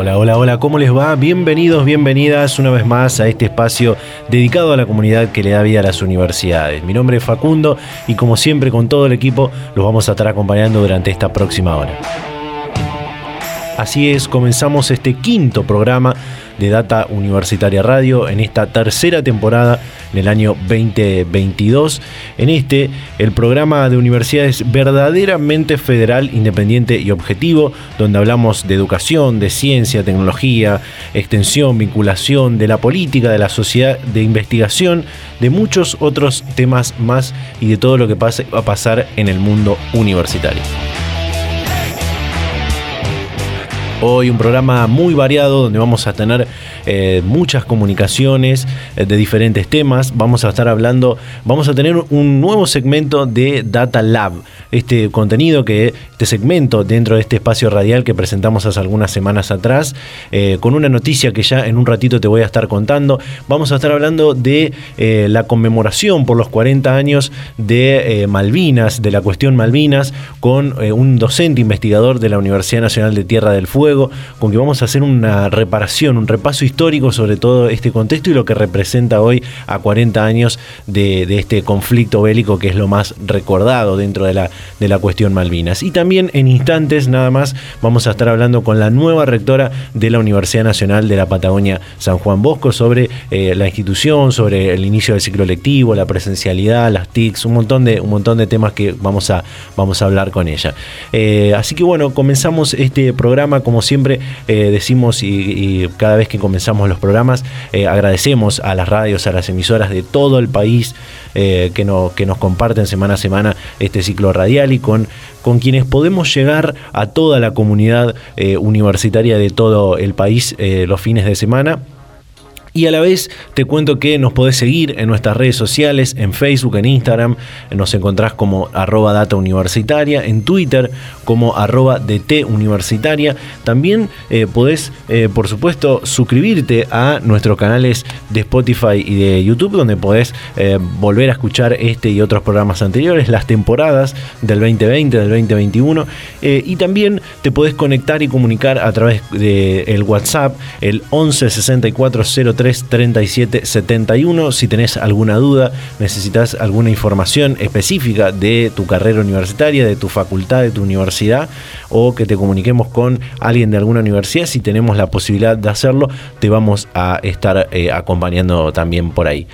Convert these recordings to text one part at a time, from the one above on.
Hola, hola, hola, ¿cómo les va? Bienvenidos, bienvenidas una vez más a este espacio dedicado a la comunidad que le da vida a las universidades. Mi nombre es Facundo y como siempre con todo el equipo los vamos a estar acompañando durante esta próxima hora. Así es, comenzamos este quinto programa de Data Universitaria Radio en esta tercera temporada en el año 2022. En este, el programa de universidades verdaderamente federal, independiente y objetivo, donde hablamos de educación, de ciencia, tecnología, extensión, vinculación, de la política, de la sociedad, de investigación, de muchos otros temas más y de todo lo que va a pasar en el mundo universitario. Hoy un programa muy variado donde vamos a tener eh, muchas comunicaciones eh, de diferentes temas. Vamos a estar hablando, vamos a tener un nuevo segmento de Data Lab. Este contenido que, este segmento dentro de este espacio radial que presentamos hace algunas semanas atrás, eh, con una noticia que ya en un ratito te voy a estar contando. Vamos a estar hablando de la conmemoración por los 40 años de Malvinas, de la cuestión Malvinas, con un docente investigador de la Universidad Nacional de Tierra del Fuego con que vamos a hacer una reparación, un repaso histórico sobre todo este contexto y lo que representa hoy a 40 años de, este conflicto bélico que es lo más recordado dentro de la, de la cuestión Malvinas. Y también en instantes nada más vamos a estar hablando con la nueva rectora de la Universidad Nacional de la Patagonia San Juan Bosco sobre eh, la institución, sobre el inicio del ciclo lectivo, la presencialidad, las TICs, un montón de, un montón de temas que vamos a, vamos a hablar con ella. Eh, así que bueno, comenzamos este programa como siempre eh, decimos y, cada vez que comenzamos los programas, eh, agradecemos a las radios, a las emisoras de todo el país eh, que, que nos comparten semana a semana este ciclo radial y con, con quienes podemos llegar a toda la comunidad universitaria de todo el país los fines de semana. Y a la vez te cuento que nos podés seguir en nuestras redes sociales, en Facebook, en Instagram, nos encontrás como arroba data universitaria, en Twitter como arroba DT universitaria. También eh, podés, eh, por supuesto, suscribirte a nuestros canales de Spotify y de YouTube, donde podés eh, volver a escuchar este y otros programas anteriores, las temporadas del 2020, del 2021. y también te podés conectar y comunicar a través del WhatsApp, el 11 64 37 71. Si tenés alguna duda, necesitas alguna información específica de tu carrera universitaria, de tu facultad, de tu universidad, o que te comuniquemos con alguien de alguna universidad, si tenemos la posibilidad de hacerlo, te vamos a estar eh, acompañando también por ahí.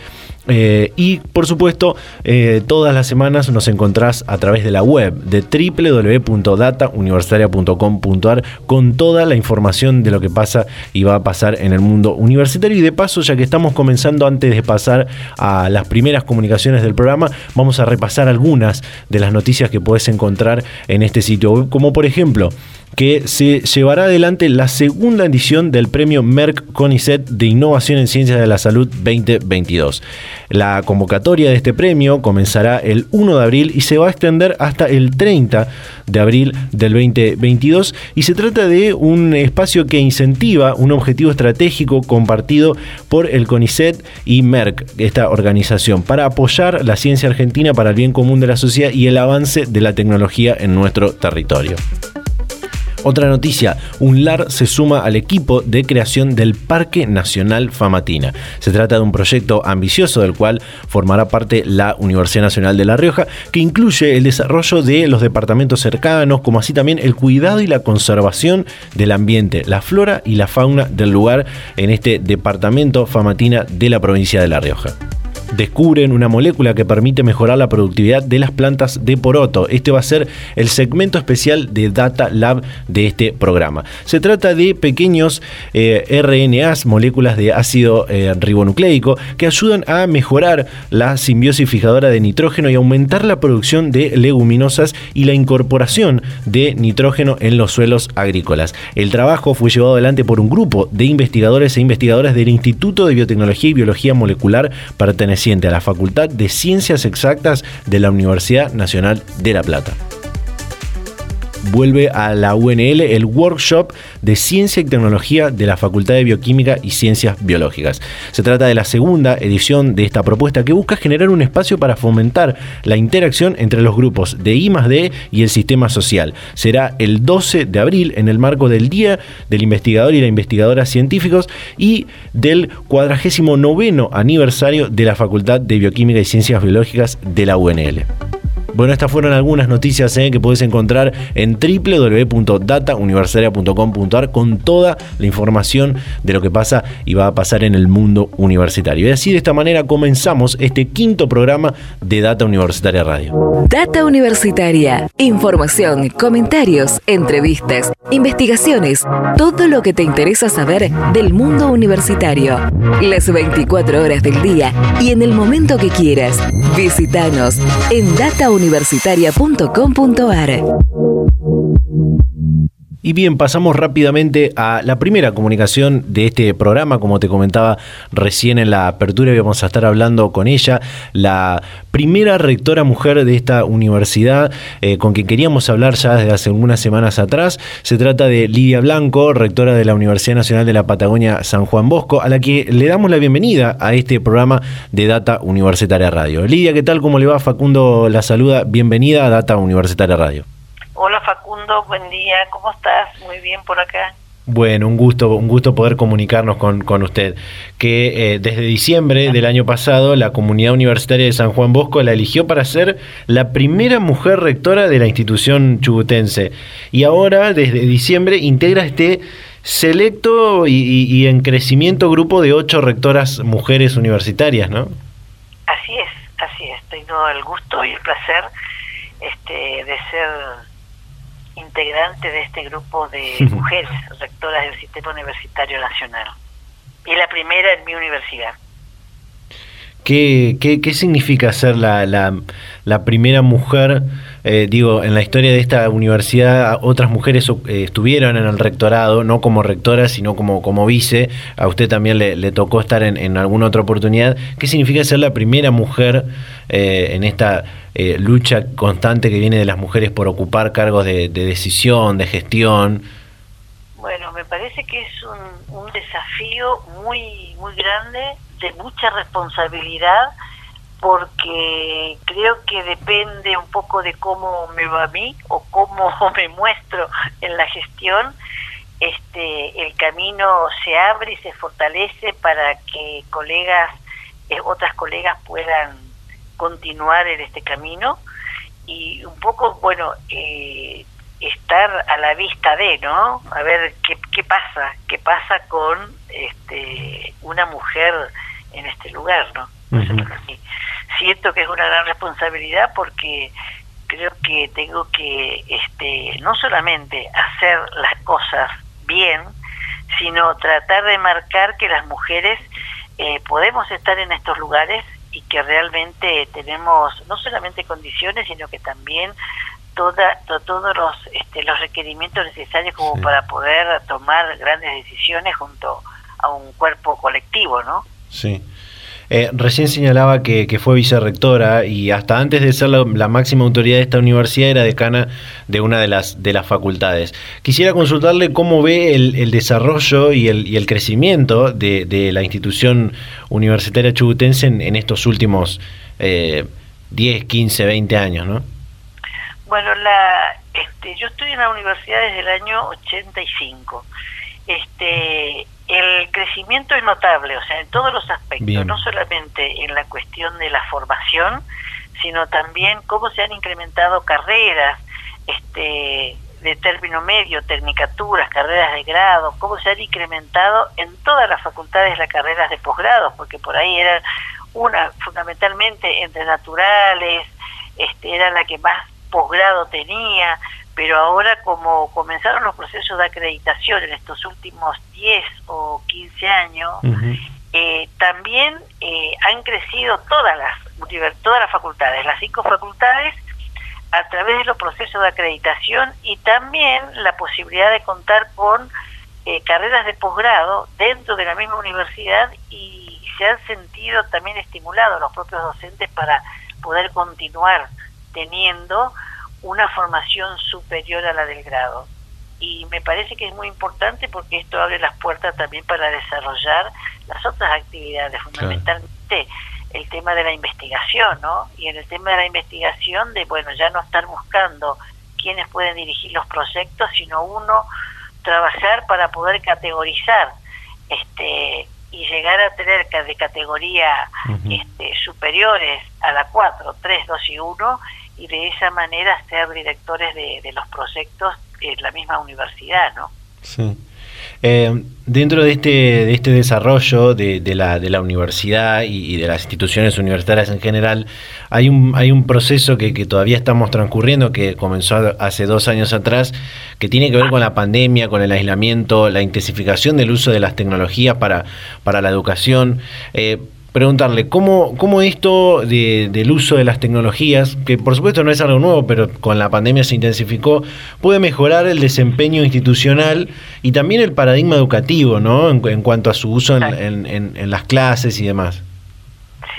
Eh, y por supuesto, eh, todas las semanas nos encontrás a través de la web de www.datauniversitaria.com.ar con toda la información de lo que pasa y va a pasar en el mundo universitario. Y de paso, ya que estamos comenzando antes de pasar a las primeras comunicaciones del programa, vamos a repasar algunas de las noticias que puedes encontrar en este sitio web, como por ejemplo, que se llevará adelante la segunda edición del premio Merck CONICET de Innovación en Ciencias de la Salud 2022. La convocatoria de este premio comenzará el 1 de abril y se va a extender hasta el 30 de abril del 2022 y se trata de un espacio que incentiva un objetivo estratégico compartido por el CONICET y Merck, esta organización, para apoyar la ciencia argentina para el bien común de la sociedad y el avance de la tecnología en nuestro territorio. Otra noticia, un LAR se suma al equipo de creación del Parque Nacional Famatina. Se trata de un proyecto ambicioso del cual formará parte la Universidad Nacional de La Rioja, que incluye el desarrollo de los departamentos cercanos, como así también el cuidado y la conservación del ambiente, la flora y la fauna del lugar en este departamento Famatina de la provincia de La Rioja. Descubren una molécula que permite mejorar la productividad de las plantas de poroto. Este va a ser el segmento especial de Data Lab de este programa. Se trata de pequeños eh, RNAs, moléculas de ácido eh, ribonucleico, que ayudan a mejorar la simbiosis fijadora de nitrógeno y aumentar la producción de leguminosas y la incorporación de nitrógeno en los suelos agrícolas. El trabajo fue llevado adelante por un grupo de investigadores e investigadoras del Instituto de Biotecnología y Biología Molecular perteneciente a la Facultad de Ciencias Exactas de la Universidad Nacional de La Plata vuelve a la UNL el workshop de Ciencia y Tecnología de la Facultad de Bioquímica y Ciencias Biológicas. Se trata de la segunda edición de esta propuesta que busca generar un espacio para fomentar la interacción entre los grupos de I D y el sistema social. Será el 12 de abril en el marco del Día del Investigador y la Investigadora Científicos y del 49 aniversario de la Facultad de Bioquímica y Ciencias Biológicas de la UNL. Bueno, estas fueron algunas noticias eh, que puedes encontrar en www.datauniversitaria.com.ar con toda la información de lo que pasa y va a pasar en el mundo universitario. Y así de esta manera comenzamos este quinto programa de Data Universitaria Radio. Data Universitaria. Información, comentarios, entrevistas, investigaciones, todo lo que te interesa saber del mundo universitario. Las 24 horas del día y en el momento que quieras. Visítanos en Data Universitaria universitaria.com.ar. Y bien, pasamos rápidamente a la primera comunicación de este programa. Como te comentaba recién en la apertura, vamos a estar hablando con ella, la primera rectora mujer de esta universidad, eh, con quien queríamos hablar ya desde hace algunas semanas atrás. Se trata de Lidia Blanco, rectora de la Universidad Nacional de la Patagonia San Juan Bosco, a la que le damos la bienvenida a este programa de Data Universitaria Radio. Lidia, ¿qué tal? ¿Cómo le va? Facundo la saluda. Bienvenida a Data Universitaria Radio. Hola Facundo, buen día, ¿cómo estás? Muy bien por acá. Bueno, un gusto, un gusto poder comunicarnos con, con usted. Que eh, desde diciembre del año pasado la comunidad universitaria de San Juan Bosco la eligió para ser la primera mujer rectora de la institución chubutense. Y ahora, desde diciembre, integra este selecto y, en crecimiento grupo de ocho rectoras mujeres universitarias, ¿no? Así es, así es. Tengo el gusto y el placer este, de ser integrante de este grupo de mujeres rectoras del Sistema Universitario Nacional. Y la primera en mi universidad. ¿Qué, qué, significa ser la, la, primera mujer? Eh, digo, en la historia de esta universidad otras mujeres eh, estuvieron en el rectorado, no como rectora, sino como, como vice. A usted también le, tocó estar en, alguna otra oportunidad. ¿Qué significa ser la primera mujer eh, en esta lucha constante que viene de las mujeres por ocupar cargos de, decisión, de gestión? Bueno, me parece que es un, un desafío muy, muy grande de mucha responsabilidad porque creo que depende un poco de cómo me va a mí o cómo me muestro en la gestión, este, el camino se abre y se fortalece para que colegas, eh, otras colegas puedan continuar en este camino y un poco, bueno, eh, estar a la vista de, ¿no? A ver qué, qué pasa, qué pasa con este, una mujer en este lugar, ¿no? Siento que es una gran responsabilidad porque creo que tengo que este, no solamente hacer las cosas bien, sino tratar de marcar que las mujeres eh, podemos estar en estos lugares y que realmente tenemos no solamente condiciones, sino que también toda, todos los, este, los requerimientos necesarios como para poder tomar grandes decisiones junto a un cuerpo colectivo, ¿no? Sí. Eh, recién señalaba que, fue vicerrectora y hasta antes de ser la, máxima autoridad de esta universidad era decana de una de las, de las facultades. Quisiera consultarle cómo ve el, desarrollo y el, y el crecimiento de, la institución universitaria chubutense en, estos últimos eh, 10, 15, 20 años, ¿no? Bueno, la, este, yo estoy en la universidad desde el año 85. Este, el crecimiento es notable, o sea, en todos los aspectos, no solamente en la cuestión de la formación, sino también cómo se han incrementado carreras, este, de término medio, tecnicaturas, carreras de grado, cómo se han incrementado en todas las facultades las carreras de posgrado, porque por ahí eran una fundamentalmente entre naturales, este, era la que más posgrado tenía, pero ahora como comenzaron los procesos de acreditación en estos últimos 10 o 15 años, eh, también eh, han crecido todas las, todas las facultades, las cinco facultades, a través de los procesos de acreditación y también la posibilidad de contar con eh, carreras de posgrado dentro de la misma universidad y se han sentido también estimulados los propios docentes para poder continuar teniendo una formación superior a la del grado. Y me parece que es muy importante porque esto abre las puertas también para desarrollar las otras actividades, fundamentalmente el tema de la investigación, ¿no? Y en el tema de la investigación, de, bueno, ya no estar buscando quiénes pueden dirigir los proyectos, sino uno trabajar para poder categorizar este y llegar a tener de categoría este, superiores a la 4, 3, 2 y 1 y de esa manera ser directores de, de los proyectos en la misma universidad, ¿no? Sí. Eh, dentro de este, de este desarrollo de, la, de la universidad y, de las instituciones universitarias en general, hay un, hay un proceso que, que, todavía estamos transcurriendo, que comenzó hace dos años atrás, que tiene que ver con la pandemia, con el aislamiento, la intensificación del uso de las tecnologías para, para la educación. Eh, preguntarle cómo, cómo esto de, del uso de las tecnologías, que por supuesto no es algo nuevo, pero con la pandemia se intensificó, puede mejorar el desempeño institucional y también el paradigma educativo, ¿no? En, cuanto a su uso en, en, las clases y demás.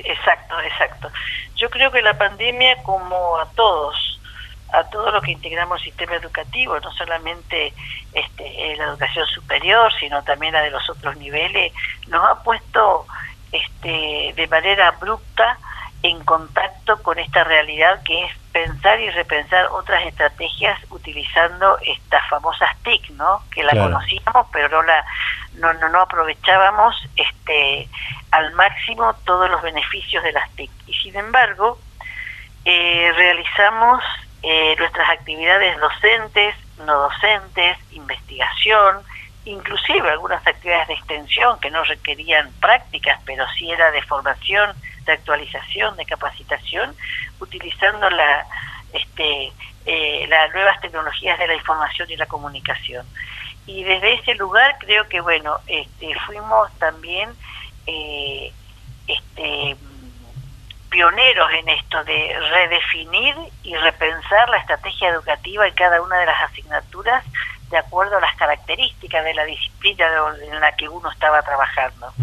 Exacto, exacto. Yo creo que la pandemia, como a todos, a todos los que integramos el sistema educativo, no solamente este, la educación superior, sino también la de los otros niveles, nos ha puesto este, de manera abrupta en contacto con esta realidad que es pensar y repensar otras estrategias utilizando estas famosas TIC, ¿no? Que la conocíamos, pero no la no, no, no aprovechábamos este al máximo todos los beneficios de las TIC. Y sin embargo, eh, realizamos eh, nuestras actividades docentes, no docentes, investigación, inclusive algunas actividades de extensión que no requerían prácticas, pero sí era de formación, de actualización, de capacitación, utilizando la, este, eh, las nuevas tecnologías de la información y la comunicación. Y desde ese lugar creo que, bueno, este, fuimos también eh, este, pioneros en esto de redefinir y repensar la estrategia educativa en cada una de las asignaturas de acuerdo a las características de la disciplina en la que uno estaba trabajando.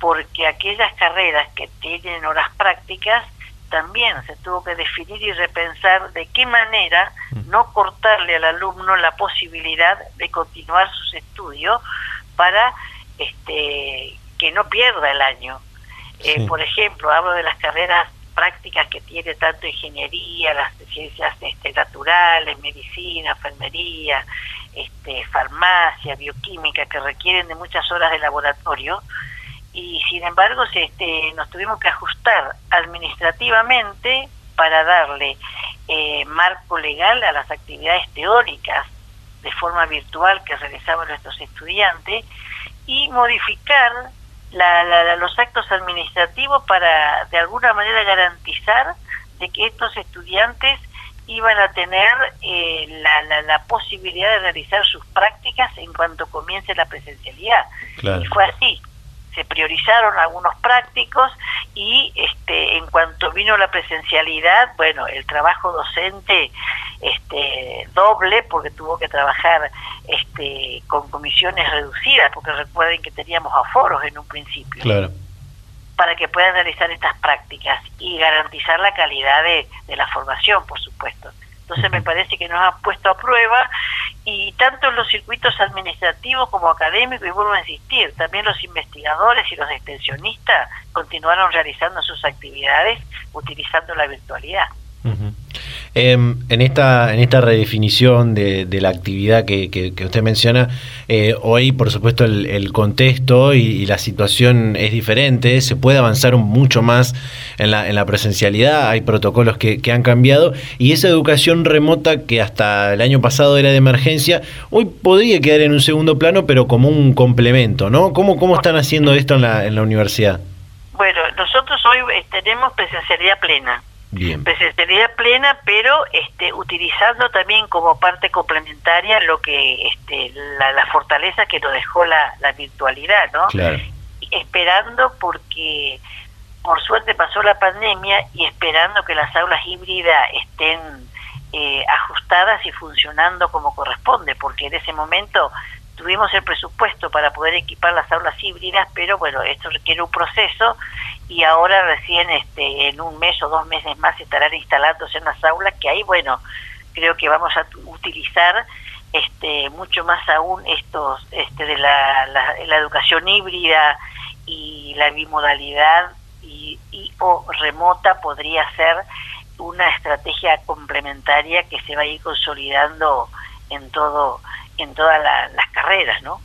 Porque aquellas carreras que tienen horas prácticas, también se tuvo que definir y repensar de qué manera no cortarle al alumno la posibilidad de continuar sus estudios para este, que no pierda el año. Eh, por ejemplo, hablo de las carreras prácticas que tiene tanto ingeniería, las ciencias este, naturales, medicina, enfermería, este, farmacia, bioquímica, que requieren de muchas horas de laboratorio, y sin embargo este, nos tuvimos que ajustar administrativamente para darle eh, marco legal a las actividades teóricas de forma virtual que realizaban nuestros estudiantes y modificar la, los actos administrativos para de alguna manera garantizar de que estos estudiantes iban a tener eh, la, la, posibilidad de realizar sus prácticas en cuanto comience la presencialidad. Y fue así. Se priorizaron algunos prácticos y este, en cuanto vino la presencialidad, bueno, el trabajo docente este, doble porque tuvo que trabajar este, con comisiones reducidas, porque recuerden que teníamos aforos en un principio. Claro para que puedan realizar estas prácticas y garantizar la calidad de, la formación, por supuesto. Entonces me parece que nos ha puesto a prueba y tanto en los circuitos administrativos como académicos, y vuelvo a insistir, también los investigadores y los extensionistas continuaron realizando sus actividades utilizando la virtualidad. Em, en, esta, en esta redefinición de, la actividad que, usted menciona, eh, hoy por supuesto el, contexto y, la situación es diferente, se puede avanzar mucho más en la, en la presencialidad, hay protocolos que, han cambiado y esa educación remota que hasta el año pasado era de emergencia, hoy podría quedar en un segundo plano, pero como un complemento, ¿no? ¿Cómo, cómo están haciendo esto en la, en la universidad? Bueno, nosotros hoy eh, tenemos presencialidad plena. Bien. Presencialidad plena, pero este, utilizando también como parte complementaria lo que este, la, fortaleza que nos dejó la, virtualidad, ¿no? Claro. Esperando porque por suerte pasó la pandemia y esperando que las aulas híbridas estén eh, ajustadas y funcionando como corresponde, porque en ese momento tuvimos el presupuesto para poder equipar las aulas híbridas, pero bueno, esto requiere un proceso y ahora recién este, en un mes o dos meses más estarán instalándose en las aulas, que ahí, bueno, creo que vamos a utilizar este, mucho más aún estos este, de la, la, educación híbrida y la bimodalidad y, y o remota podría ser una estrategia complementaria que se va a ir consolidando en todo en todas las carreras, ¿no?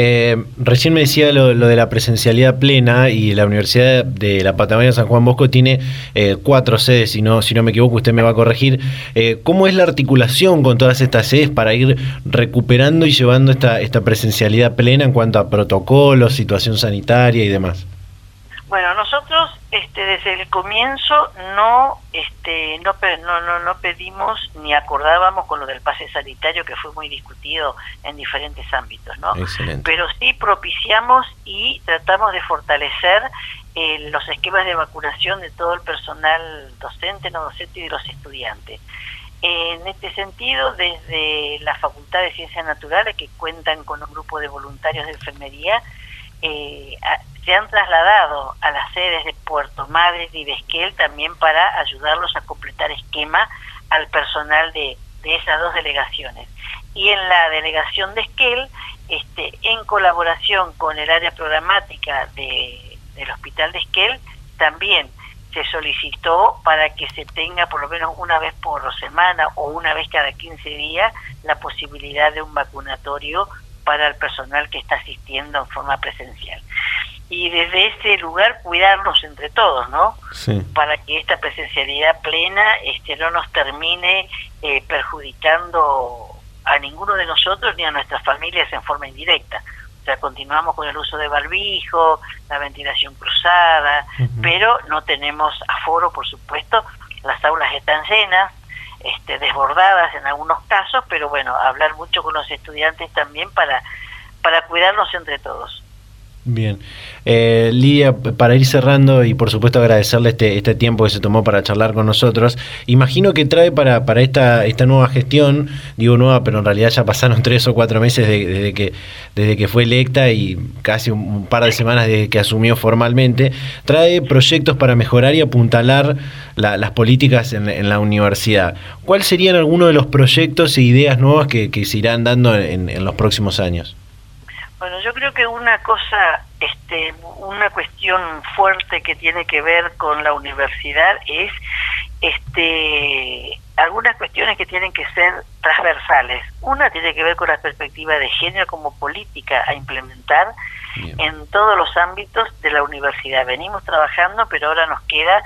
Eh, recién me decía lo, de la presencialidad plena y la Universidad de la Patagonia San Juan Bosco tiene eh, cuatro sedes, si no, si no me equivoco, usted me va a corregir. Eh, ¿Cómo es la articulación con todas estas sedes para ir recuperando y llevando esta, esta presencialidad plena en cuanto a protocolos, situación sanitaria y demás? Bueno, nosotros este, desde el comienzo no, este, no, no, no, no pedimos ni acordábamos con lo del pase sanitario que fue muy discutido en diferentes ámbitos, ¿no? Pero sí propiciamos y tratamos de fortalecer eh, los esquemas de vacunación de todo el personal docente, no docente y de los estudiantes. En este sentido, desde la Facultad de Ciencias Naturales, que cuentan con un grupo de voluntarios de enfermería, eh, se han trasladado a las sedes de Puerto Madre y de Esquel también para ayudarlos a completar esquema al personal de, esas dos delegaciones. Y en la delegación de Esquel, este, en colaboración con el área programática de, del Hospital de Esquel, también se solicitó para que se tenga por lo menos una vez por semana o una vez cada 15 días la posibilidad de un vacunatorio para el personal que está asistiendo en forma presencial y desde ese lugar cuidarnos entre todos, ¿no? Para que esta presencialidad plena este, no nos termine eh, perjudicando a ninguno de nosotros ni a nuestras familias en forma indirecta. O sea, continuamos con el uso de barbijo, la ventilación cruzada, pero no tenemos aforo, por supuesto. Las aulas están llenas, este, desbordadas en algunos casos, pero bueno, hablar mucho con los estudiantes también para, para cuidarnos entre todos. Bien. Eh, Lidia, para ir cerrando y por supuesto agradecerle este, este tiempo que se tomó para charlar con nosotros, imagino que trae para, para esta, esta nueva gestión, digo nueva, pero en realidad ya pasaron tres o cuatro meses desde, que, desde que fue electa y casi un, par de semanas desde que asumió formalmente, trae proyectos para mejorar y apuntalar las políticas en, la universidad. ¿Cuáles serían algunos de los proyectos e ideas nuevas que, se irán dando en los próximos años? Bueno, yo creo que una cosa, este, una cuestión fuerte que tiene que ver con la universidad es este, algunas cuestiones que tienen que ser transversales. Una tiene que ver con la perspectiva de género como política a implementar en todos los ámbitos de la universidad. Venimos trabajando, pero ahora nos queda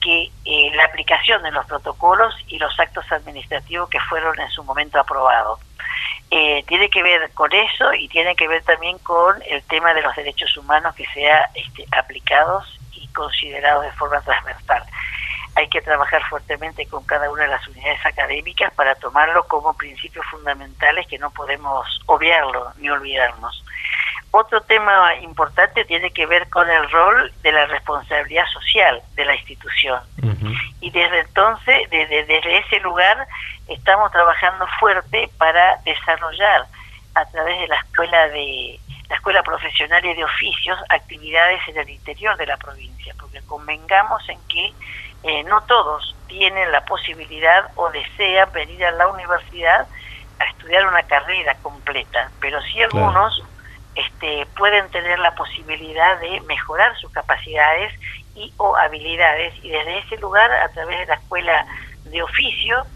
que eh, la aplicación de los protocolos y los actos administrativos que fueron en su momento aprobados. Eh, tiene que ver con eso y tiene que ver también con el tema de los derechos humanos que sea este, aplicados y considerados de forma transversal. Hay que trabajar fuertemente con cada una de las unidades académicas para tomarlo como principios fundamentales que no podemos obviarlo ni olvidarnos. Otro tema importante tiene que ver con el rol de la responsabilidad social de la institución. Y desde entonces, desde, desde ese lugar, estamos trabajando fuerte para desarrollar a través de la escuela de la escuela profesional y de oficios actividades en el interior de la provincia, porque convengamos en que eh, no todos tienen la posibilidad o desean venir a la universidad a estudiar una carrera completa, pero sí algunos este, pueden tener la posibilidad de mejorar sus capacidades y o habilidades y desde ese lugar a través de la escuela de oficio,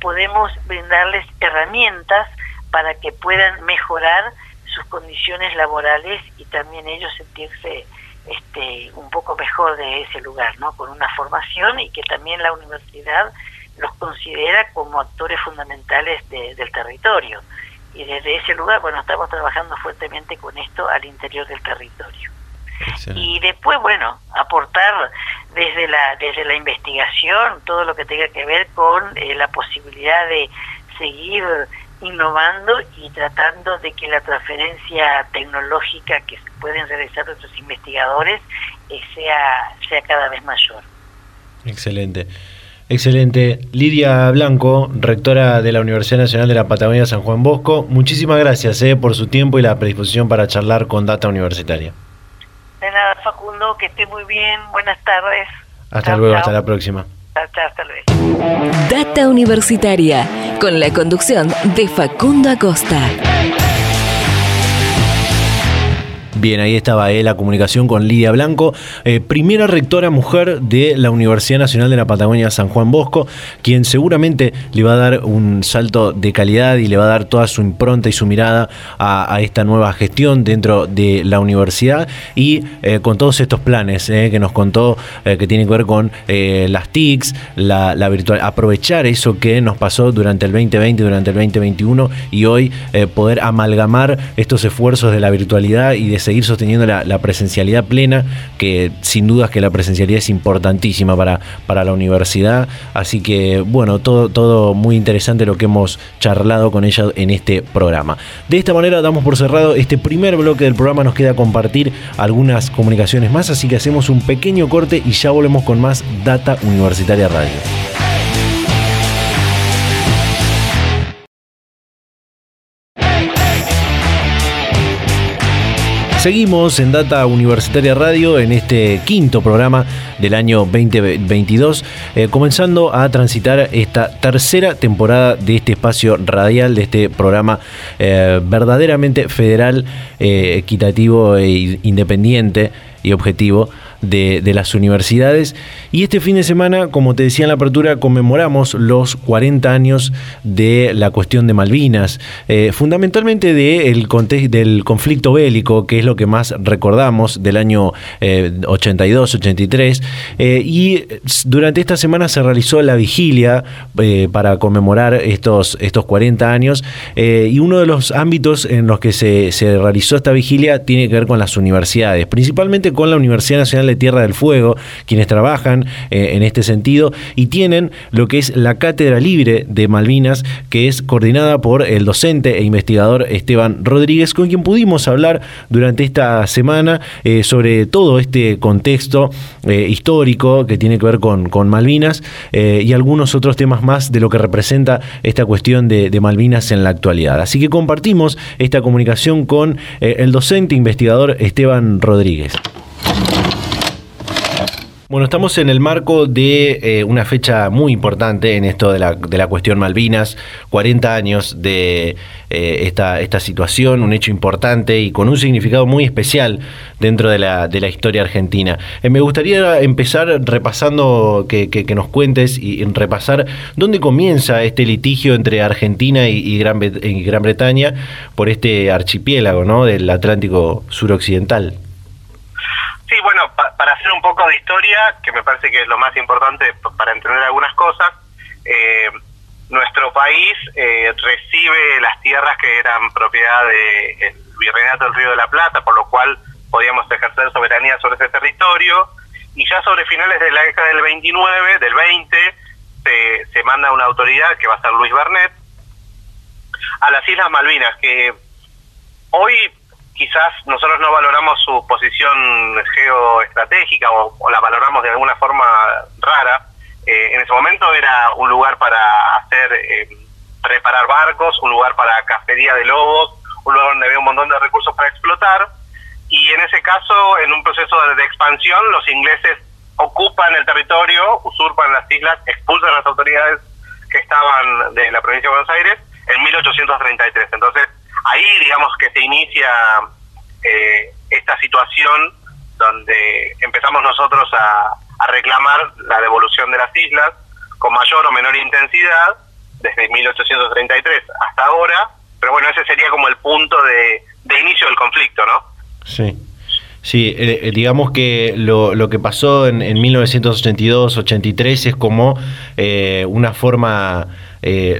podemos brindarles herramientas para que puedan mejorar sus condiciones laborales y también ellos sentirse este, un poco mejor de ese lugar, ¿no? Con una formación y que también la universidad los considera como actores fundamentales del territorio. Y desde ese lugar, bueno, estamos trabajando fuertemente con esto al interior del territorio. Y después, bueno, aportar desde la, desde la investigación todo lo que tenga que ver con eh, la posibilidad de seguir innovando y tratando de que la transferencia tecnológica que pueden realizar nuestros investigadores eh, sea, sea cada vez mayor. Excelente. Excelente. Lidia Blanco, rectora de la Universidad Nacional de la Patagonia San Juan Bosco, muchísimas gracias eh, por su tiempo y la predisposición para charlar con Data Universitaria. De nada, Facundo, que esté muy bien. Buenas tardes. Hasta luego, hasta la próxima. Hasta luego. Data Universitaria, con la conducción de Facundo Acosta. Bien, ahí estaba eh, la comunicación con Lidia Blanco, eh, primera rectora mujer de la Universidad Nacional de la Patagonia San Juan Bosco, quien seguramente le va a dar un salto de calidad y le va a dar toda su impronta y su mirada a, esta nueva gestión dentro de la universidad. Y eh, con todos estos planes que nos contó que tienen que ver con las TICs, la, la virtual, aprovechar eso que nos pasó durante el 2020, durante el 2021 y hoy poder amalgamar estos esfuerzos de la virtualidad y de seguir sosteniendo la, presencialidad plena, que sin dudas que la presencialidad es importantísima para, para la universidad. Así que, bueno, todo, todo muy interesante lo que hemos charlado con ella en este programa. De esta manera damos por cerrado este primer bloque del programa. Nos queda compartir algunas comunicaciones más, así que hacemos un pequeño corte y ya volvemos con más Data Universitaria Radio. Seguimos en Data Universitaria Radio en este quinto programa del año 2022, eh, comenzando a transitar esta tercera temporada de este espacio radial, de este programa eh, verdaderamente federal, eh, equitativo e independiente y objetivo de, las universidades. Y este fin de semana, como te decía en la apertura, conmemoramos los 40 años de la cuestión de Malvinas, eh, fundamentalmente de el del conflicto bélico, que es lo que más recordamos del año 82-83. Eh, eh, y durante esta semana se realizó la vigilia para conmemorar estos, estos 40 años. y uno de los ámbitos en los que se, se realizó esta vigilia tiene que ver con las universidades, principalmente con la Universidad Nacional de Tierra del Fuego, quienes trabajan eh, en este sentido, y tienen lo que es la Cátedra Libre de Malvinas, que es coordinada por el docente e investigador Esteban Rodríguez, con quien pudimos hablar durante esta semana eh, sobre todo este contexto eh, histórico que tiene que ver con, con Malvinas y algunos otros temas más de lo que representa esta cuestión de, de Malvinas en la actualidad. Así que compartimos esta comunicación con el docente e investigador Esteban Rodríguez. Bueno, estamos en el marco de eh, una fecha muy importante en esto de la, de la cuestión Malvinas, 40 años de eh, esta, esta situación, un hecho importante y con un significado muy especial dentro de la, de la historia argentina. Eh, me gustaría empezar repasando, que, que, nos cuentes y, repasar dónde comienza este litigio entre Argentina y, Gran, y Gran Bretaña por este archipiélago ¿no? del Atlántico suroccidental. Sí, bueno, para hacer un poco de historia, que me parece que es lo más importante para entender algunas cosas, eh, nuestro país eh, recibe las tierras que eran propiedad del Virreinato del Río de la Plata, por lo cual podíamos ejercer soberanía sobre ese territorio, y ya sobre finales de la década del 29, del 20, se, se manda una autoridad, que va a ser Luis Bernet, a las Islas Malvinas, que hoy quizás nosotros no valoramos su posición geoestratégica o, la valoramos de alguna forma rara. Eh, en ese momento era un lugar para hacer, eh, reparar barcos, un lugar para cacería de lobos, un lugar donde había un montón de recursos para explotar. Y en ese caso, en un proceso de, de expansión, los ingleses ocupan el territorio, usurpan las islas, expulsan a las autoridades que estaban de la provincia de Buenos Aires en 1833. Entonces, ahí digamos que se inicia eh, esta situación donde empezamos nosotros a, reclamar la devolución de las islas con mayor o menor intensidad desde 1833 hasta ahora, pero bueno, ese sería como el punto de, inicio del conflicto, ¿no? Sí. Sí, eh, eh, digamos que lo, lo que pasó en, en 1982-83 es como eh, una forma,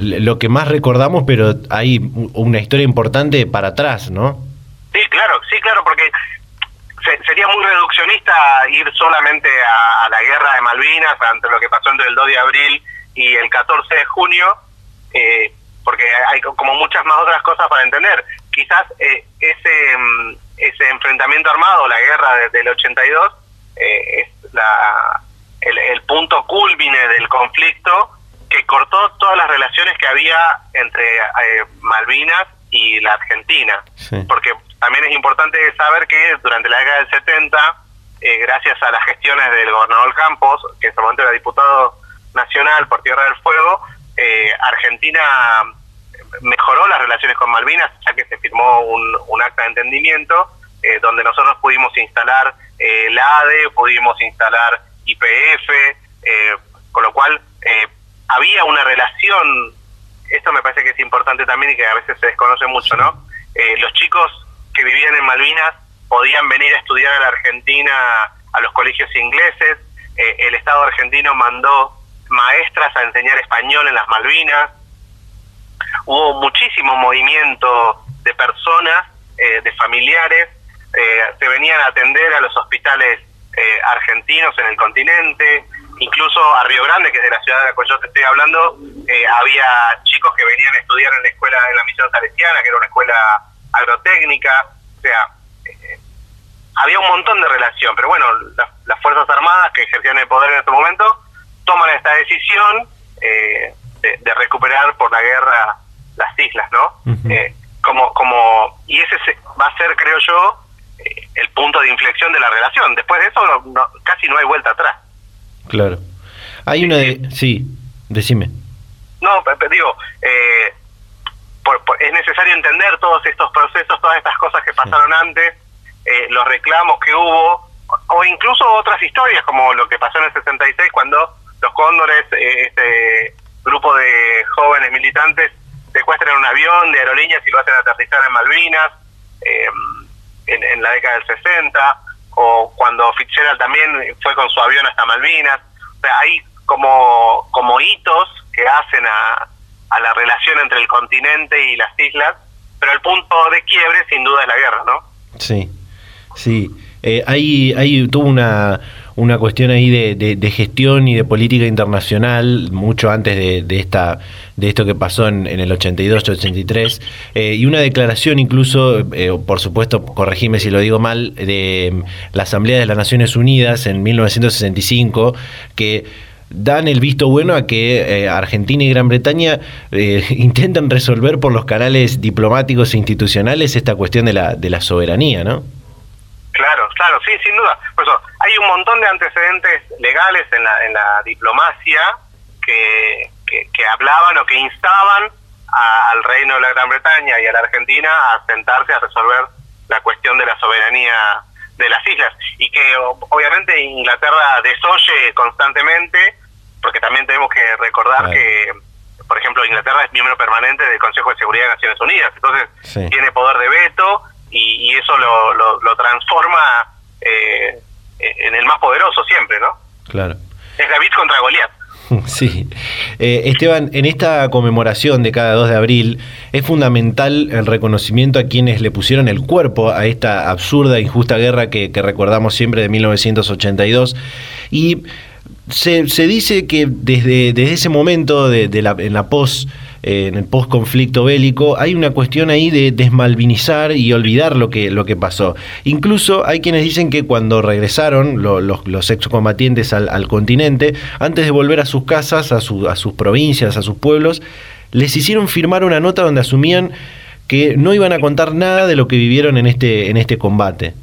lo que más recordamos, pero hay una historia importante para atrás, ¿no? Sí, claro, sí, claro, porque sería muy reduccionista ir solamente a, la guerra de Malvinas, ante lo que pasó entre el 2 de abril y el 14 de junio, porque hay como muchas más otras cosas para entender. Quizás ese mm, ese enfrentamiento armado, la guerra del 82, eh, es la, el, punto culmine del conflicto que cortó todas las relaciones que había entre eh, Malvinas y la Argentina. Porque también es importante saber que durante la década del 70, eh, gracias a las gestiones del gobernador Campos, que en ese momento era diputado nacional por Tierra del Fuego, Argentina mejoró las relaciones con Malvinas, ya que se firmó un, un acta de entendimiento eh, donde nosotros pudimos instalar eh, la ADE, pudimos instalar IPF, eh, con lo cual eh, había una relación, esto me parece que es importante también y que a veces se desconoce mucho, ¿no? los chicos que vivían en Malvinas podían venir a estudiar a la Argentina a los colegios ingleses, el Estado argentino mandó maestras a enseñar español en las Malvinas, hubo muchísimo movimiento de personas, eh, de familiares, eh, se venían a atender a los hospitales eh, argentinos en el continente, incluso a Río Grande, que es de la ciudad de la cual yo te estoy hablando, había chicos que venían a estudiar en la escuela en la misión salesiana, que era una escuela agrotécnica, o sea, había un montón de relación, pero bueno, las Fuerzas Armadas que ejercían el poder en ese momento toman esta decisión de, recuperar por la guerra las islas, ¿no? eh, como, como, y ese va a ser, creo yo, eh, el punto de inflexión de la relación. Después de eso, casi no hay vuelta atrás. Claro. Hay una de... Sí, decime. No, digo, eh, es necesario entender todos estos procesos, todas estas cosas que pasaron antes, eh, los reclamos que hubo, o incluso otras historias, como lo que pasó en el 66, cuando los cóndores, este grupo de jóvenes militantes, secuestran un avión de aerolíneas y lo hacen aterrizar en Malvinas eh, en, la década del 60, o cuando Fitzgerald también fue con su avión hasta Malvinas. O sea, hay como, como hitos que hacen a, a la relación entre el continente y las islas, pero el punto de quiebre sin duda es la guerra, ¿no? Sí, sí. Eh, hay, hay, tuvo una una cuestión ahí de, gestión y de política internacional, mucho antes de, de esta, de esto que pasó en, en el 82-83, eh, y una declaración incluso, eh, por supuesto, corregime si lo digo mal, de la Asamblea de las Naciones Unidas en 1965, que dan el visto bueno a que eh, Argentina y Gran Bretaña eh, intentan resolver por los canales diplomáticos e institucionales esta cuestión de la, de la soberanía, ¿no? Claro, sí, sin duda. Por eso, hay un montón de antecedentes legales en la, en la diplomacia que, que, hablaban o que instaban al Reino de la Gran Bretaña y a la Argentina a sentarse a resolver la cuestión de la soberanía de las islas. Y que obviamente Inglaterra desoye constantemente, porque también tenemos que recordar que, por ejemplo, Inglaterra es miembro permanente del Consejo de Seguridad de Naciones Unidas, entonces tiene poder de veto y, eso lo, lo, transforma eh, en el más poderoso siempre, ¿no? Claro. Es David contra Goliat. Sí. Eh, Esteban, en esta conmemoración de cada 2 de abril es fundamental el reconocimiento a quienes le pusieron el cuerpo a esta absurda, e injusta guerra que, que recordamos siempre de 1982. Y se, se dice que desde, desde ese momento, de, de la, en la pos en el post-conflicto bélico, hay una cuestión ahí de desmalvinizar y olvidar lo que, lo que pasó. Incluso hay quienes dicen que cuando regresaron los, los excombatientes al, continente, antes de volver a sus casas, a, su, a sus provincias, a sus pueblos, les hicieron firmar una nota donde asumían que no iban a contar nada de lo que vivieron en este, en este combate.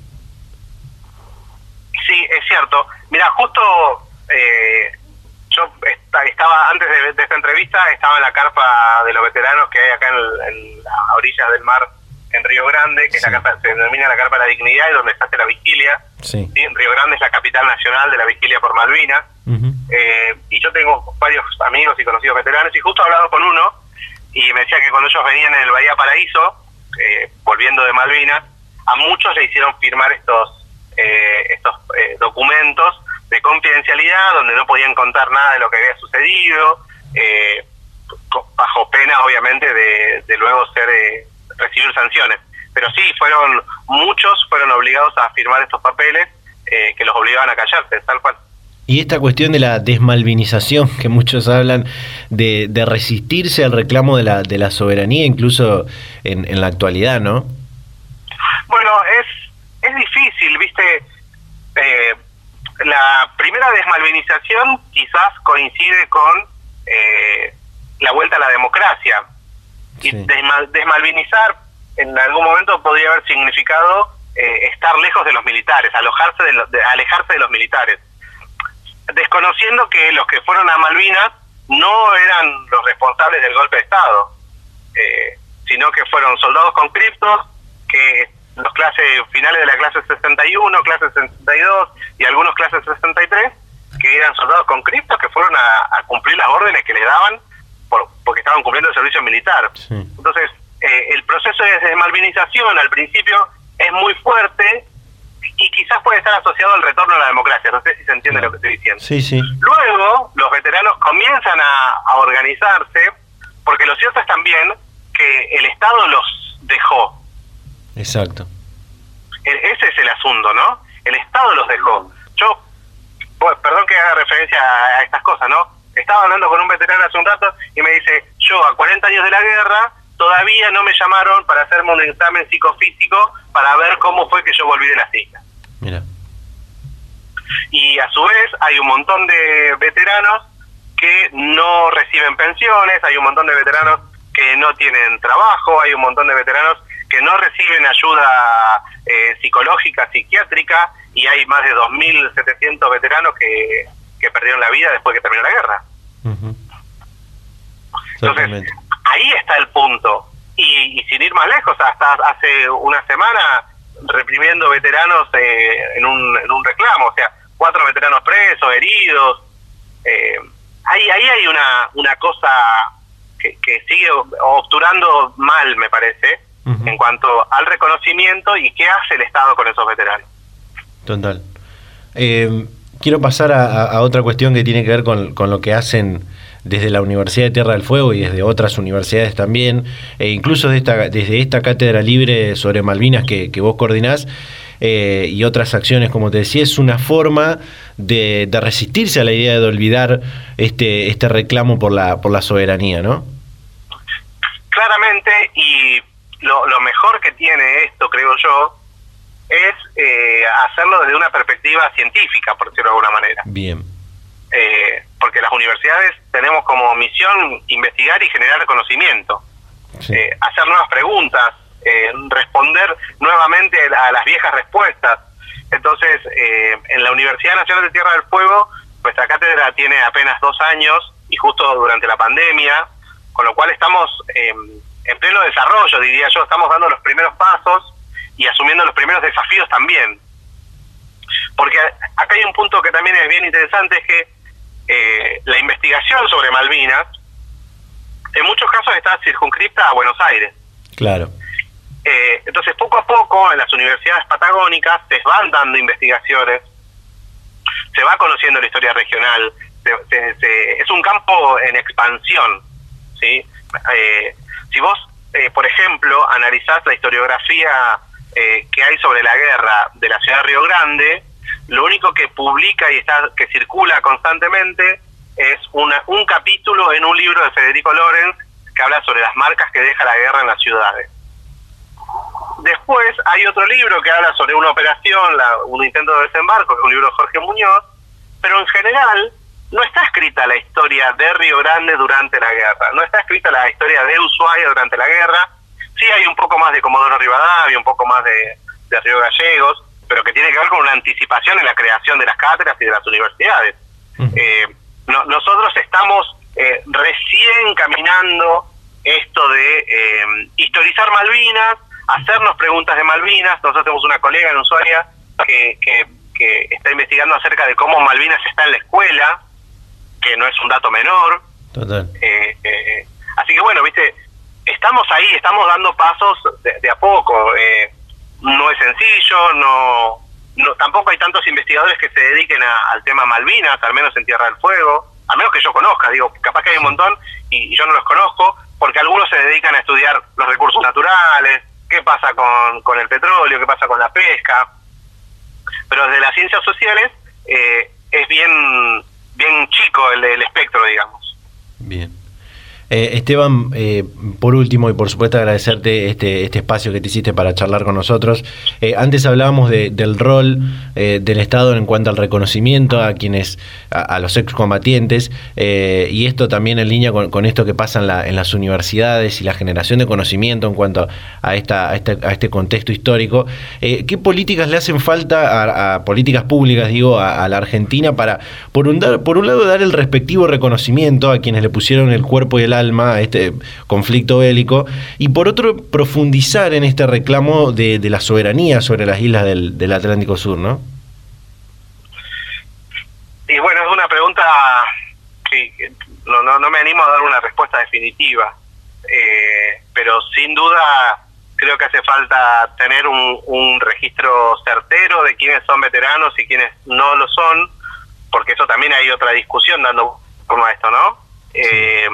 Sí, es cierto. Mira, justo eh, yo estaba, antes de, esta entrevista, estaba en la carpa de los veteranos que hay acá en, la orilla del mar en Río Grande, que es la carpa, se denomina la Carpa de la Dignidad y donde se hace la vigilia. Sí. Río Grande es la capital nacional de la vigilia por Malvinas. Eh, y yo tengo varios amigos y conocidos veteranos y justo he hablado con uno y me decía que cuando ellos venían en el Bahía Paraíso, eh, volviendo de Malvinas, a muchos le hicieron firmar estos, eh, estos documentos de confidencialidad donde no podían contar nada de lo que había sucedido, bajo pena obviamente de, de luego ser recibir sanciones. Pero sí, fueron muchos fueron obligados a firmar estos papeles que los obligaban a callarse, tal cual. Y esta cuestión de la desmalvinización, que muchos hablan de, de resistirse al reclamo de la, de la soberanía, incluso en, en la actualidad, ¿no? Bueno, es, es difícil, ¿viste? Eh, la primera desmalvinización quizás coincide con eh, la vuelta a la democracia. Y desmalvinizar en algún momento podría haber significado eh, estar lejos de los militares, alojarse de, alejarse de los militares desconociendo que los que fueron a Malvinas no eran los responsables del golpe de Estado, eh, sino que fueron soldados conscriptos, que los clases finales de la clase 61, clase 62 y algunos clases 63, que eran soldados conscriptos que fueron a, cumplir las órdenes que le daban por, porque estaban cumpliendo el servicio militar. Entonces, eh, el proceso de desmalvinización al principio es muy fuerte y quizás puede estar asociado al retorno a la democracia. No sé si se entiende lo que estoy diciendo. Sí, sí. Luego, los veteranos comienzan a, organizarse, porque lo cierto es también que el Estado los dejó. Exacto. E, ese es el asunto, ¿no? El Estado los dejó. Yo, perdón que haga referencia a estas cosas, ¿no? Estaba hablando con un veterano hace un rato y me dice, yo a 40 años de la guerra todavía no me llamaron para hacerme un examen psicofísico para ver cómo fue que yo volví de las islas. Mira. Y a su vez hay un montón de veteranos que no reciben pensiones, hay un montón de veteranos que no tienen trabajo, hay un montón de veteranos que no reciben ayuda eh, psicológica, psiquiátrica, y hay más de 2.700 veteranos que, que perdieron la vida después que terminó la guerra. Entonces, ahí está el punto. Y, sin ir más lejos, hasta hace una semana reprimiendo veteranos eh, en, un, en un reclamo, o sea, cuatro veteranos presos, heridos. Eh, ahí, ahí hay una, una cosa que, que sigue obturando mal, me parece, en cuanto al reconocimiento y qué hace el Estado con esos veteranos. Total. Eh, quiero pasar a, a, otra cuestión que tiene que ver con, con lo que hacen desde la Universidad de Tierra del Fuego y desde otras universidades también, e incluso de esta, desde esta cátedra libre sobre Malvinas que, vos coordinás, eh, y otras acciones, como te decía, es una forma de, resistirse a la idea de olvidar este, este reclamo por la, por la soberanía, ¿no? Claramente, y lo, lo mejor que tiene esto, creo yo, es eh, hacerlo desde una perspectiva científica, por decirlo de alguna manera. Bien. Eh, porque las universidades tenemos como misión investigar y generar conocimiento, eh, hacer nuevas preguntas, eh, responder nuevamente a las viejas respuestas. Entonces, eh, en la Universidad Nacional de Tierra del Fuego, nuestra cátedra tiene apenas dos años y justo durante la pandemia, con lo cual estamos en pleno desarrollo, diría yo, estamos dando los primeros pasos y asumiendo los primeros desafíos también. Porque acá hay un punto que también es bien interesante, es que eh, la investigación sobre Malvinas en muchos casos está circunscripta a Buenos Aires. Claro. Eh, entonces, poco a poco, en las universidades patagónicas se van dando investigaciones, se va conociendo la historia regional, es un campo en expansión. ¿sí? Eh, si vos, por ejemplo, analizás la historiografía que hay sobre la guerra de la ciudad de Río Grande, lo único que publica y está que circula constantemente es una, un capítulo en un libro de Federico Lorenz que habla sobre las marcas que deja la guerra en las ciudades. Después hay otro libro que habla sobre una operación, un intento de desembarco, es un libro de Jorge Muñoz, pero en general no está escrita la historia de Río Grande durante la guerra, no está escrita la historia de Ushuaia durante la guerra, sí hay un poco más de Comodoro Rivadavia, un poco más de, de Río Gallegos, pero que tiene que ver con una anticipación en la creación de las cátedras y de las universidades. Eh, nosotros estamos eh, recién caminando esto de eh, historizar Malvinas hacernos preguntas de Malvinas. Nosotros tenemos una colega en Ushuaia que, que, que está investigando acerca de cómo Malvinas está en la escuela, que no es un dato menor. Total. Eh, eh, así que bueno, viste, estamos ahí, estamos dando pasos de, a poco. Eh, no es sencillo, no, no, tampoco hay tantos investigadores que se dediquen al tema Malvinas, al menos en Tierra del Fuego, al menos que yo conozca, digo, capaz que hay un montón y, yo no los conozco, porque algunos se dedican a estudiar los recursos naturales, qué pasa con, con el petróleo, qué pasa con la pesca, pero desde las ciencias sociales eh, es bien, bien chico el, el espectro, digamos. Bien. Eh, Esteban, eh, por último, y por supuesto agradecerte este, este espacio que te hiciste para charlar con nosotros. Eh, antes hablábamos del rol del Estado en cuanto al reconocimiento a quienes, a, los excombatientes, y esto también en línea con, esto que pasa en, las universidades y la generación de conocimiento en cuanto a, esta, este, a, este, contexto histórico. ¿Qué políticas le hacen falta a, políticas públicas, digo, a, la Argentina para, por un, por un lado, dar el respectivo reconocimiento a quienes le pusieron el cuerpo y el alma a este conflicto bélico, y por otro, profundizar en este reclamo de, la soberanía sobre las islas del, Atlántico Sur, ¿no? Y bueno, es una pregunta que no, no, me animo a dar una respuesta definitiva, eh, pero sin duda creo que hace falta tener un, registro certero de quiénes son veteranos y quiénes no lo son, porque eso también hay otra discusión dando forma a esto, ¿no? Eh,